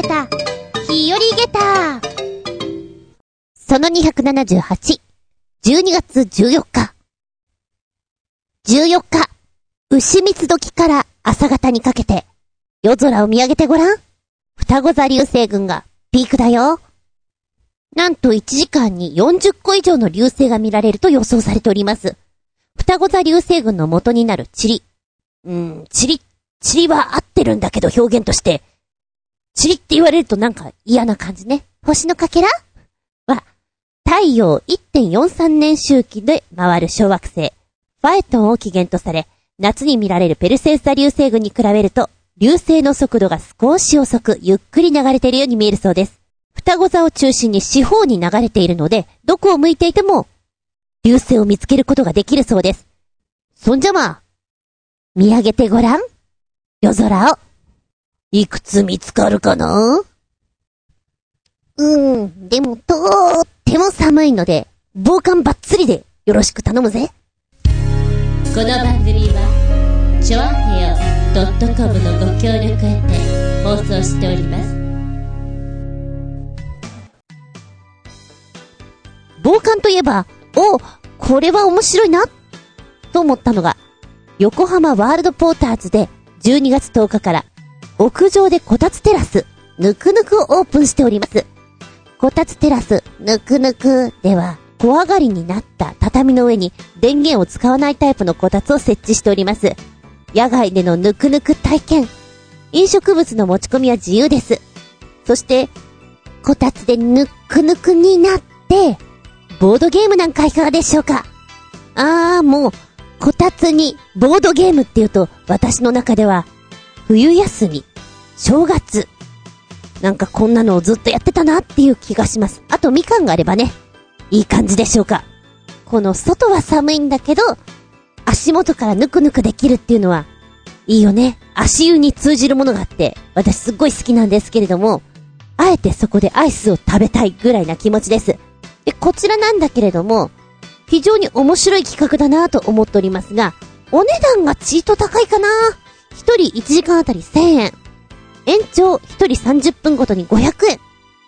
げた、日和げた。その278、12月14日。14日、牛蜜時から朝方にかけて、夜空を見上げてごらん。双子座流星群がピークだよ。なんと1時間に40個以上の流星が見られると予想されております。双子座流星群の元になる塵。うーん、塵、塵は合ってるんだけど表現として。塵って言われるとなんか嫌な感じね。星のかけら？は、太陽1.43年周期で回る小惑星、ファエトンを起源とされ、夏に見られるペルセウス座流星群に比べると、流星の速度が少し遅く、ゆっくり流れているように見えるそうです。双子座を中心に四方に流れているので、どこを向いていても、流星を見つけることができるそうです。そんじゃまあ、見上げてごらん。夜空を。いくつ見つかるかな？うん、でもとーっても寒いので、防寒バッツリでよろしく頼むぜ。この番組は、ちょあへよ .com のご協力へて放送しております。防寒といえば、おこれは面白いなと思ったのが、横浜ワールドポーターズで12月10日から屋上でこたつテラス、ぬくぬくをオープンしております。こたつテラス、ぬくぬくでは、小上がりになった畳の上に電源を使わないタイプのこたつを設置しております。野外でのぬくぬく体験。飲食物の持ち込みは自由です。そして、こたつでぬくぬくになって、ボードゲームなんかいかがでしょうか？あー、もう、こたつに、ボードゲームって言うと、私の中では、冬休み、正月、なんかこんなのをずっとやってたなっていう気がします。あとみかんがあればね、いい感じでしょうか。この外は寒いんだけど、足元からぬくぬくできるっていうのは、いいよね。足湯に通じるものがあって、私すっごい好きなんですけれども、あえてそこでアイスを食べたいぐらいな気持ちです。で、こちらなんだけれども、非常に面白い企画だなと思っておりますが、お値段がチート高いかな一人1時間あたり1000円。延長一人30分ごとに500円。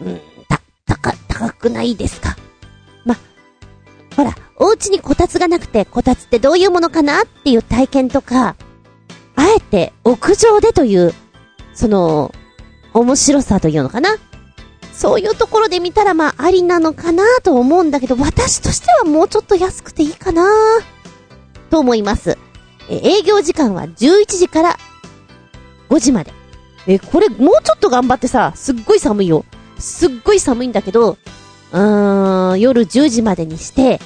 うん、た、高、高くないですか？ま、ほら、お家にこたつがなくて、こたつってどういうものかなっていう体験とか、あえて屋上でという、その、面白さというのかな？そういうところで見たらまあありなのかなと思うんだけど、私としてはもうちょっと安くていいかなと思います。え、営業時間は11時から5時まで。え、これもうちょっと頑張ってさ、すっごい寒いよ。すっごい寒いんだけど、うーん、夜10時までにして、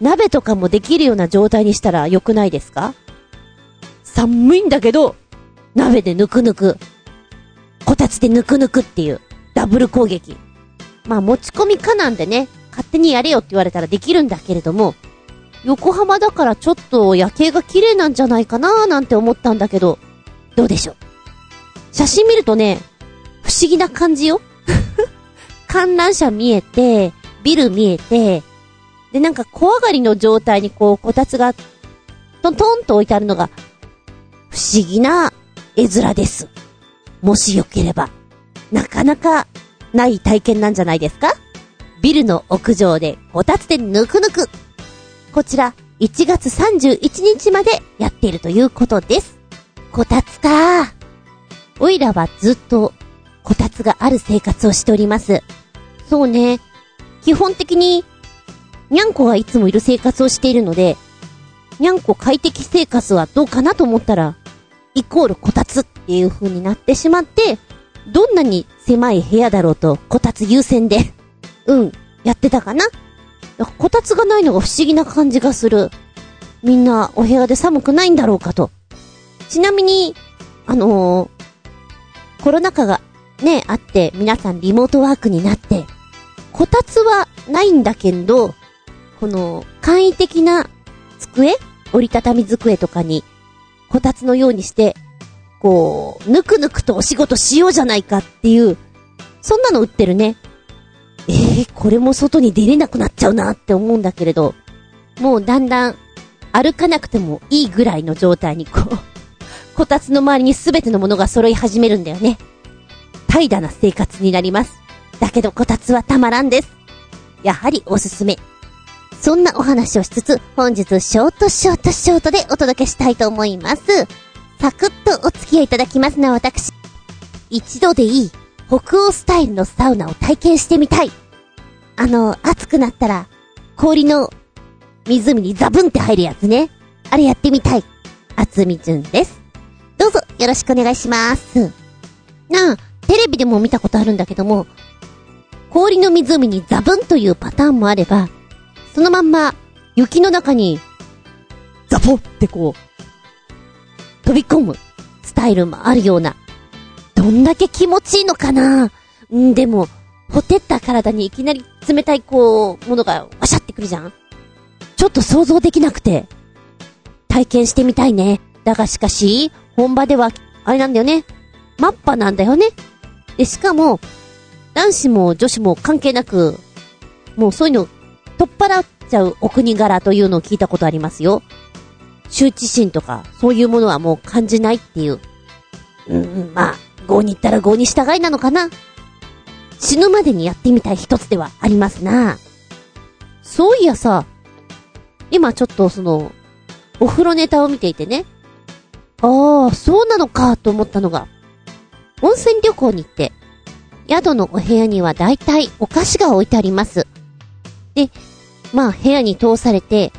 鍋とかもできるような状態にしたら良くないですか？寒いんだけど、鍋でぬくぬく。こたつでぬくぬくっていう、ダブル攻撃。まあ持ち込みかなんでね、勝手にやれよって言われたらできるんだけれども、横浜だからちょっと夜景が綺麗なんじゃないかなーなんて思ったんだけど、どうでしょう？写真見るとね、不思議な感じよ。観覧車見えて、ビル見えて、で、なんか小上がりの状態にこう、こたつが、トントンと置いてあるのが、不思議な絵面です。もしよければ、なかなかない体験なんじゃないですか？ビルの屋上でこたつでぬくぬく。こちら、1月31日までやっているということです。こたつか。おいらはずっと、こたつがある生活をしております。そうね。基本的ににゃんこがいつもいる生活をしているので、にゃんこ快適生活はどうかなと思ったら、イコールこたつっていう風になってしまって、どんなに狭い部屋だろうと、こたつ優先で、うん、やってたかなこたつがないのが不思議な感じがする。みんなお部屋で寒くないんだろうかと。ちなみに、あのー、コロナ禍がね、あって、皆さんリモートワークになって、こたつはないんだけど、この、簡易的な机折りたたみ机とかに、こたつのようにして、こう、ぬくぬくとお仕事しようじゃないかっていう、そんなの売ってるね。ええー、これも外に出れなくなっちゃうなって思うんだけれど、もうだんだん歩かなくてもいいぐらいの状態にこう、こたつの周りにすべてのものが揃い始めるんだよね。怠惰な生活になります。だけどこたつはたまらんです。やはりおすすめ。そんなお話をしつつ、本日ショートショートショートでお届けしたいと思います。サクッとお付き合いいただきますな、私。一度でいい、北欧スタイルのサウナを体験してみたい。あの、暑くなったら、氷の湖にザブンって入るやつね。あれやってみたい。あつみじゅんです。よろしくお願いします。なあ、テレビでも見たことあるんだけども、氷の湖にザブンというパターンもあれば、そのまんま雪の中にザボってこう、飛び込むスタイルもあるような、どんだけ気持ちいいのかなんでも、ほてった体にいきなり冷たいこう、ものがわしゃってくるじゃんちょっと想像できなくて、体験してみたいね。だがしかし、本場では、あれなんだよね。マッパなんだよね。で、しかも、男子も女子も関係なく、もうそういうの、取っ払っちゃうお国柄というのを聞いたことありますよ。羞恥心とか、そういうものはもう感じないっていう。うん、まあ、業に行ったら業に従いなのかな。死ぬまでにやってみたい一つではありますな。そういやさ、今ちょっとその、お風呂ネタを見ていてね。ああ、そうなのかと思ったのが、温泉旅行に行って、宿のお部屋には大体お菓子が置いてあります。で、まあ部屋に通されて、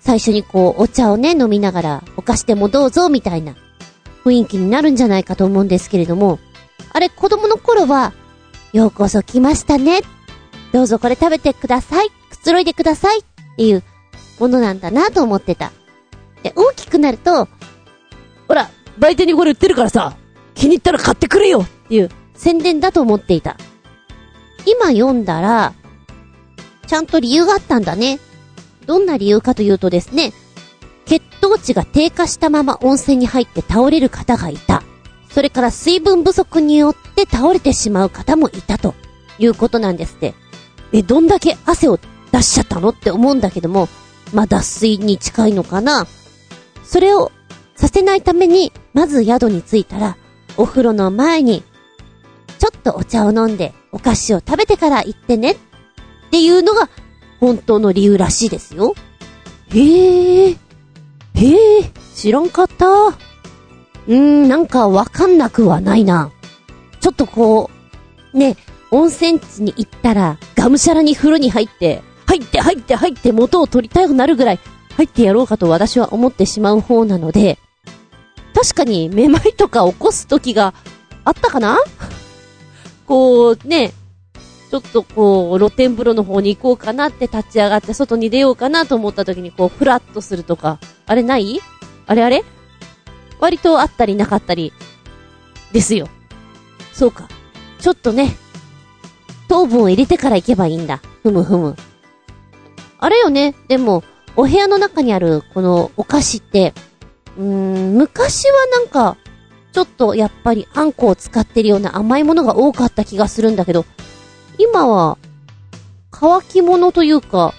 最初にこうお茶をね飲みながらお菓子でもどうぞみたいな雰囲気になるんじゃないかと思うんですけれども、あれ子供の頃は、ようこそ来ましたね。どうぞこれ食べてください。くつろいでください。っていうものなんだなと思ってた。で、大きくなると、売店にこれ売ってるからさ、気に入ったら買ってくれよっていう宣伝だと思っていた。今読んだら、ちゃんと理由があったんだね。どんな理由かというとですね、血糖値が低下したまま温泉に入って倒れる方がいた。それから水分不足によって倒れてしまう方もいたということなんですって。え、どんだけ汗を出しちゃったの？って思うんだけども、まあ、脱水に近いのかな。それをさせないために、まず宿に着いたら、お風呂の前に、ちょっとお茶を飲んで、お菓子を食べてから行ってね。っていうのが、本当の理由らしいですよ。へえ。へえ、知らんかった。うーん、なんかわかんなくはないな。ちょっとこう、ね、温泉地に行ったら、がむしゃらに風呂に入って、入って入って入って元を取りたくなるぐらい、入ってやろうかと私は思ってしまう方なので、確かにめまいとか起こす時があったかな？こう、ね、ちょっとこう、露天風呂の方に行こうかなって立ち上がって外に出ようかなと思った時にこう、フラッとするとか、あれない？あれあれ？割とあったりなかったり、ですよ。そうか。ちょっとね、糖分を入れてから行けばいいんだ。ふむふむ。あれよね、でも、お部屋の中にあるこのお菓子って、うん、昔はなんか、ちょっとやっぱりあんこを使ってるような甘いものが多かった気がするんだけど、今は、乾き物というか、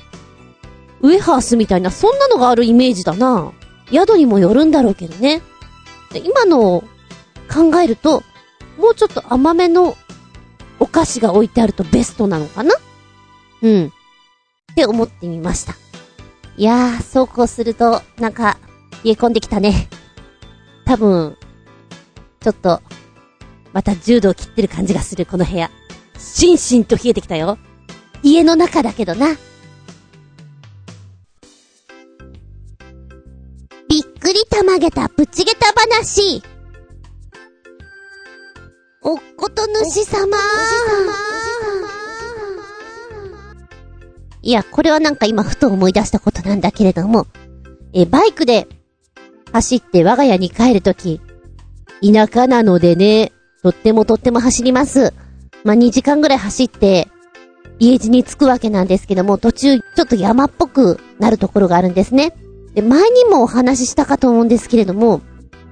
ウエハースみたいな、そんなのがあるイメージだな。宿にもよるんだろうけどね。で今のを考えると、もうちょっと甘めのお菓子が置いてあるとベストなのかな？うん。って思ってみました。いやー、そうこうすると、なんか、冷え込んできたね。多分、ちょっと、また10度を切ってる感じがする、この部屋。しんしんと冷えてきたよ。家の中だけどな。びっくりたまげたプチゲタ話。おっこと主様いや、これはなんか今ふと思い出したことなんだけれども、え、バイクで走って我が家に帰るとき、田舎なのでね、とってもとっても走ります。まあ、2時間ぐらい走って、家路に着くわけなんですけども、途中ちょっと山っぽくなるところがあるんですね。で、前にもお話ししたかと思うんですけれども、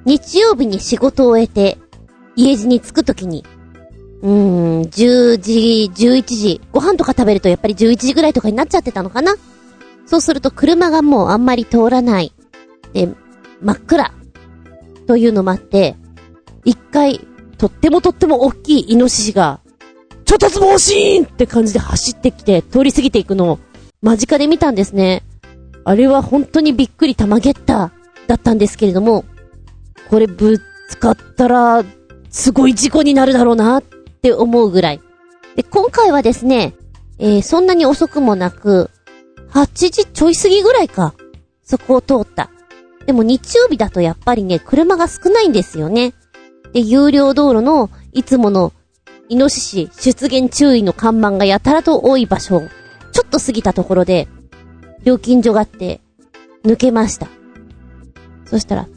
日曜日に仕事を終えて、家路に着くときに、うーん、10時、11時、ご飯とか食べるとやっぱり11時ぐらいとかになっちゃってたのかな？そうすると車がもうあんまり通らない。で、真っ暗。というのもあって、一回、とってもとっても大きいイノシシが、超突猛進って感じで走ってきて、通り過ぎていくのを、間近で見たんですね。あれは本当にびっくりたまげっただったんですけれども、これぶつかったら、すごい事故になるだろうなって思うぐらい。で、今回はですね、えー、そんなに遅くもなく、8時ちょい過ぎぐらいか。そこを通った。でも日曜日だとやっぱりね、車が少ないんですよね。で、有料道路のいつものイノシシ出現注意の看板がやたらと多い場所、ちょっと過ぎたところで、料金所があって、抜けました。そしたら、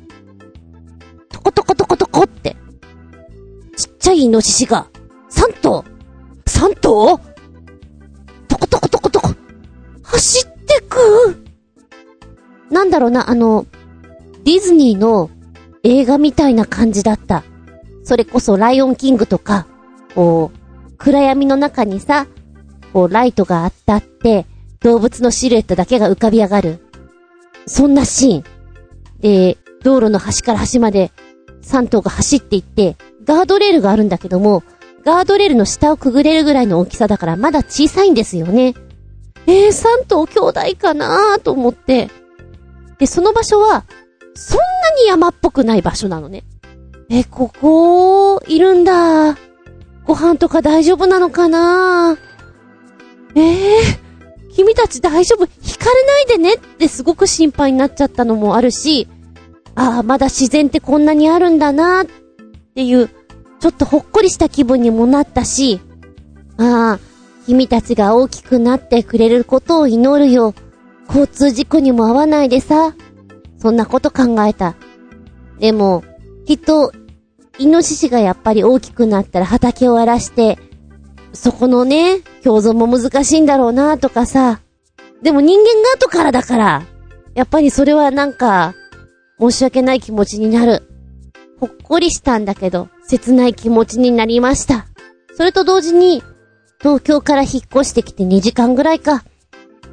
トコトコトコトコって、ちっちゃいイノシシが、3頭 !3 頭？トコトコトコトコ走ってくなんだろうな、あの、ディズニーの映画みたいな感じだった。それこそライオンキングとか、こう、暗闇の中にさ、こうライトがあったって、動物のシルエットだけが浮かび上がる。そんなシーン。で、道路の端から端まで3頭が走っていって、ガードレールがあるんだけども、ガードレールの下をくぐれるぐらいの大きさだからまだ小さいんですよね。えー、3頭兄弟かなーと思って。で、その場所は、そんなに山っぽくない場所なのね。え、ここ、いるんだ。ご飯とか大丈夫なのかな？ええー、君たち大丈夫？引かれないでねってすごく心配になっちゃったのもあるし、ああ、まだ自然ってこんなにあるんだなっていう、ちょっとほっこりした気分にもなったし、ああ、君たちが大きくなってくれることを祈るよ。交通事故にも合わないでさ。そんなこと考えた。でも、きっと、イノシシがやっぱり大きくなったら畑を荒らして、そこのね、共存も難しいんだろうなとかさ。でも人間が後からだから、やっぱりそれはなんか、申し訳ない気持ちになる。ほっこりしたんだけど、切ない気持ちになりました。それと同時に、東京から引っ越してきて2時間ぐらいか。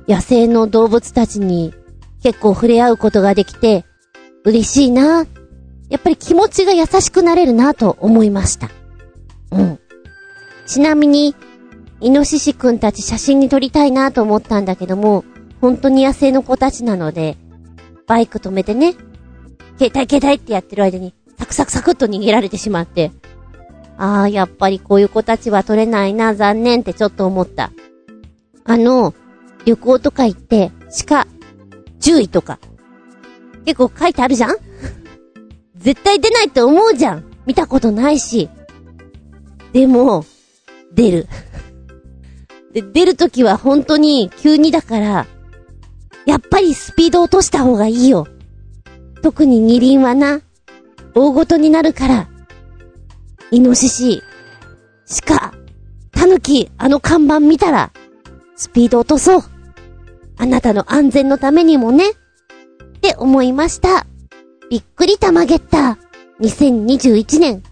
野生の動物たちに結構触れ合うことができて、嬉しいな。やっぱり気持ちが優しくなれるなと思いました。うん。ちなみに、イノシシくんたち写真に撮りたいなと思ったんだけども、本当に野生の子たちなので、バイク止めてね、携帯携帯ってやってる間に、サクサクサクっと逃げられてしまって、ああ、やっぱりこういう子たちは撮れないな、残念ってちょっと思った。あの、旅行とか行って、鹿、注意とか、結構書いてあるじゃん？絶対出ないって思うじゃん見たことないし。でも、出る。で、出るときは本当に急にだから、やっぱりスピード落とした方がいいよ。特に二輪はな、大ごとになるから、イノシシ、鹿、タヌキ、あの看板見たら、スピード落とそう。あなたの安全のためにもね。って思いました。びっくりたまげった。2021年。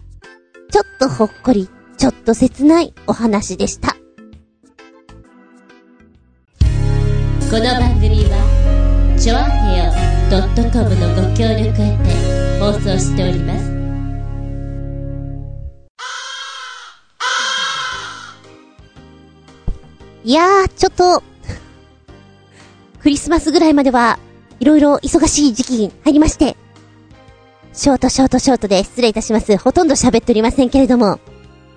ちょっとほっこり、ちょっと切ないお話でした。この番組は、ちょあへよ .com のご協力へて放送しております。いやー、ちょっと、クリスマスぐらいまでは、いろいろ忙しい時期に入りまして、ショートショートショートで失礼いたします。ほとんど喋っておりませんけれども、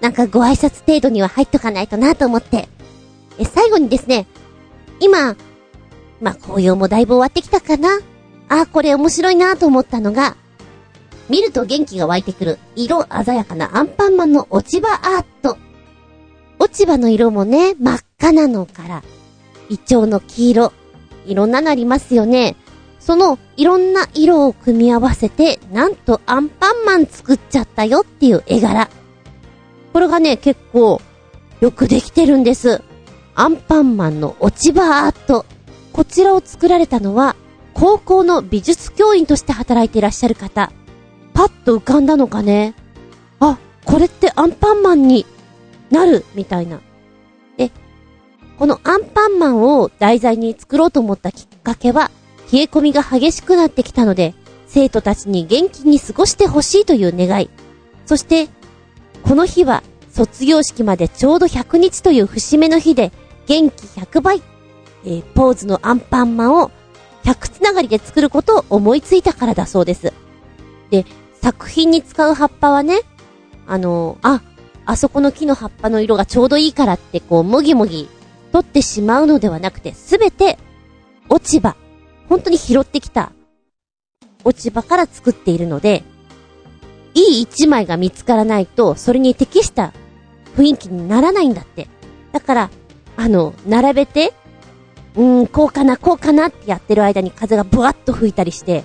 なんかご挨拶程度には入っとかないとなと思って。え、最後にですね、今、まあ、紅葉もだいぶ終わってきたかな？あ、これ面白いなと思ったのが、見ると元気が湧いてくる、色鮮やかなアンパンマンの落ち葉アート。落ち葉の色もね、真っ赤なのから、イチョウの黄色、いろんなのありますよね。そのいろんな色を組み合わせて、なんとアンパンマン作っちゃったよっていう絵柄。これがね、結構よくできてるんです。アンパンマンの落ち葉アート。こちらを作られたのは、高校の美術教員として働いていらっしゃる方。パッと浮かんだのかね。あ、これってアンパンマンになるみたいな。このアンパンマンを題材に作ろうと思ったきっかけは、冷え込みが激しくなってきたので、生徒たちに元気に過ごしてほしいという願い。そして、この日は卒業式までちょうど100日という節目の日で、元気100倍、えー、ポーズのアンパンマンを100つながりで作ることを思いついたからだそうです。で、作品に使う葉っぱはね、あのー、あ、あそこの木の葉っぱの色がちょうどいいからってこう、もぎもぎ取ってしまうのではなくて、すべて落ち葉、本当に拾ってきた落ち葉から作っているので、いい一枚が見つからないと、それに適した雰囲気にならないんだって。だから、あの、並べて、うーん、こうかな、こうかなってやってる間に風がブワッと吹いたりして、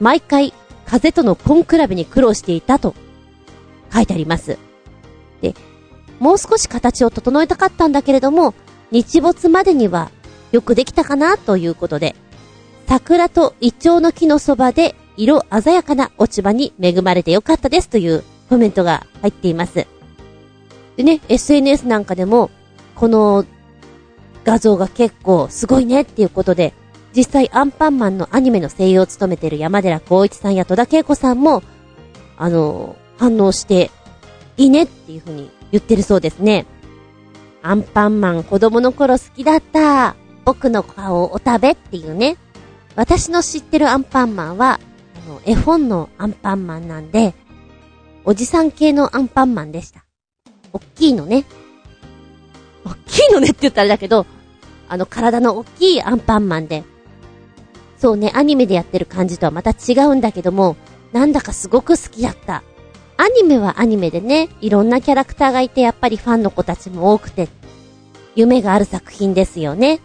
毎回、風との根比べに苦労していたと、書いてあります。で、もう少し形を整えたかったんだけれども、日没までにはよくできたかなということで、桜とイチョウの木のそばで色鮮やかな落ち葉に恵まれてよかったですというコメントが入っています。でね、SNS なんかでも、この画像が結構すごいねっていうことで、実際アンパンマンのアニメの声優を務めている山寺孝一さんや戸田恵子さんも、あの、反応して、いいねっていう風に言ってるそうですね。アンパンマン子供の頃好きだった。僕の顔をお食べっていうね。私の知ってるアンパンマンは、あの、絵本のアンパンマンなんで、おじさん系のアンパンマンでした。おっきいのね。おっきいのねって言ったらあれだけど、あの体の大きいアンパンマンで、そうね、アニメでやってる感じとはまた違うんだけども、なんだかすごく好きだった。アニメはアニメでね、いろんなキャラクターがいてやっぱりファンの子たちも多くて、夢がある作品ですよね。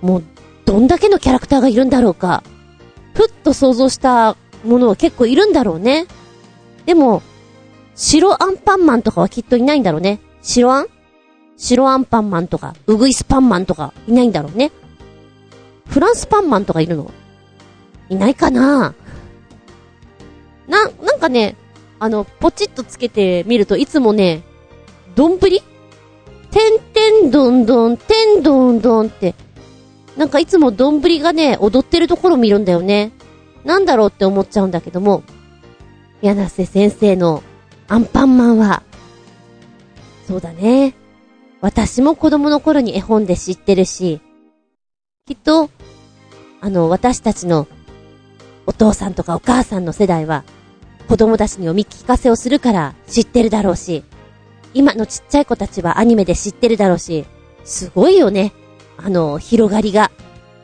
もうどんだけのキャラクターがいるんだろうか。ふっと想像したものは結構いるんだろうね。でも、白アンパンマンとかはきっといないんだろうね。白アン？白アンパンマンとか、ウグイスパンマンとかいないんだろうね。フランスパンマンとかいるの？いないかな？な、なんかね、あの、ポチッとつけてみるといつもね、どんぶりてんてんどんどん、てんどんどんって、なんかいつも丼がね、踊ってるところ見るんだよね。なんだろうって思っちゃうんだけども、柳瀬先生のアンパンマンは、そうだね。私も子供の頃に絵本で知ってるし、きっと、あの、私たちのお父さんとかお母さんの世代は、子供たちに読み聞かせをするから知ってるだろうし、今のちっちゃい子たちはアニメで知ってるだろうし、すごいよね。あの、広がりが。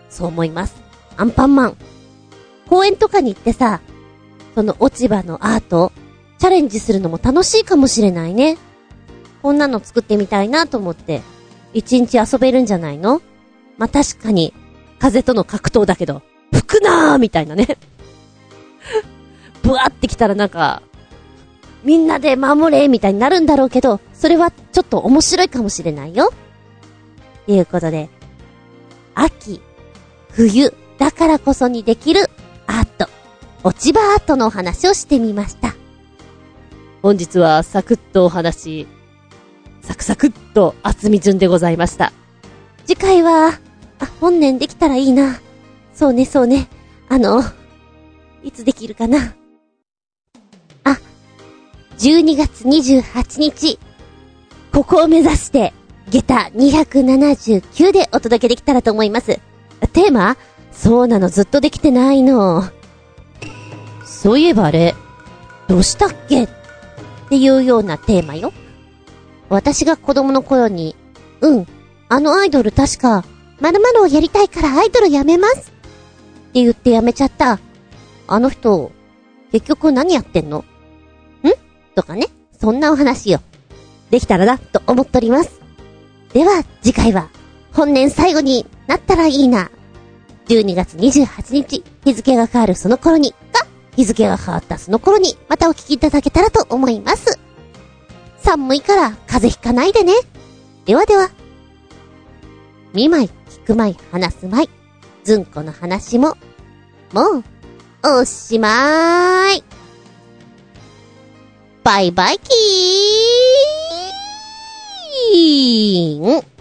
そう思います。アンパンマン。公園とかに行ってさ、その落ち葉のアート、チャレンジするのも楽しいかもしれないね。こんなの作ってみたいなと思って、一日遊べるんじゃないの？まあ、確かに、風との格闘だけど、吹くなーみたいなね。ブワってきたらなんか、みんなで守れみたいになるんだろうけど、それはちょっと面白いかもしれないよ。ということで、秋、冬だからこそにできるアート、落ち葉アートのお話をしてみました。本日はサクッとお話、サクサクっと厚み順でございました。次回は、あ、本年できたらいいな。そうね、そうね。あの、いつできるかな。12月28日、ここを目指して、下駄279でお届けできたらと思います。テーマそうなの、ずっとできてないの。そういえばあれ、どうしたっけ？っていうようなテーマよ。私が子供の頃に、うん、あのアイドル確か、〇〇をやりたいからアイドルやめますって言ってやめちゃった。あの人、結局何やってんの？とかね。そんなお話よ。できたらな、と思っております。では、次回は、本年最後になったらいいな。12月28日、日付が変わるその頃に、か、日付が変わったその頃に、またお聞きいただけたらと思います。寒いから風邪ひかないでね。ではでは。見舞い、聞く舞い、話す舞い。ずんこの話も、もう、おしまい。バイバイキーン。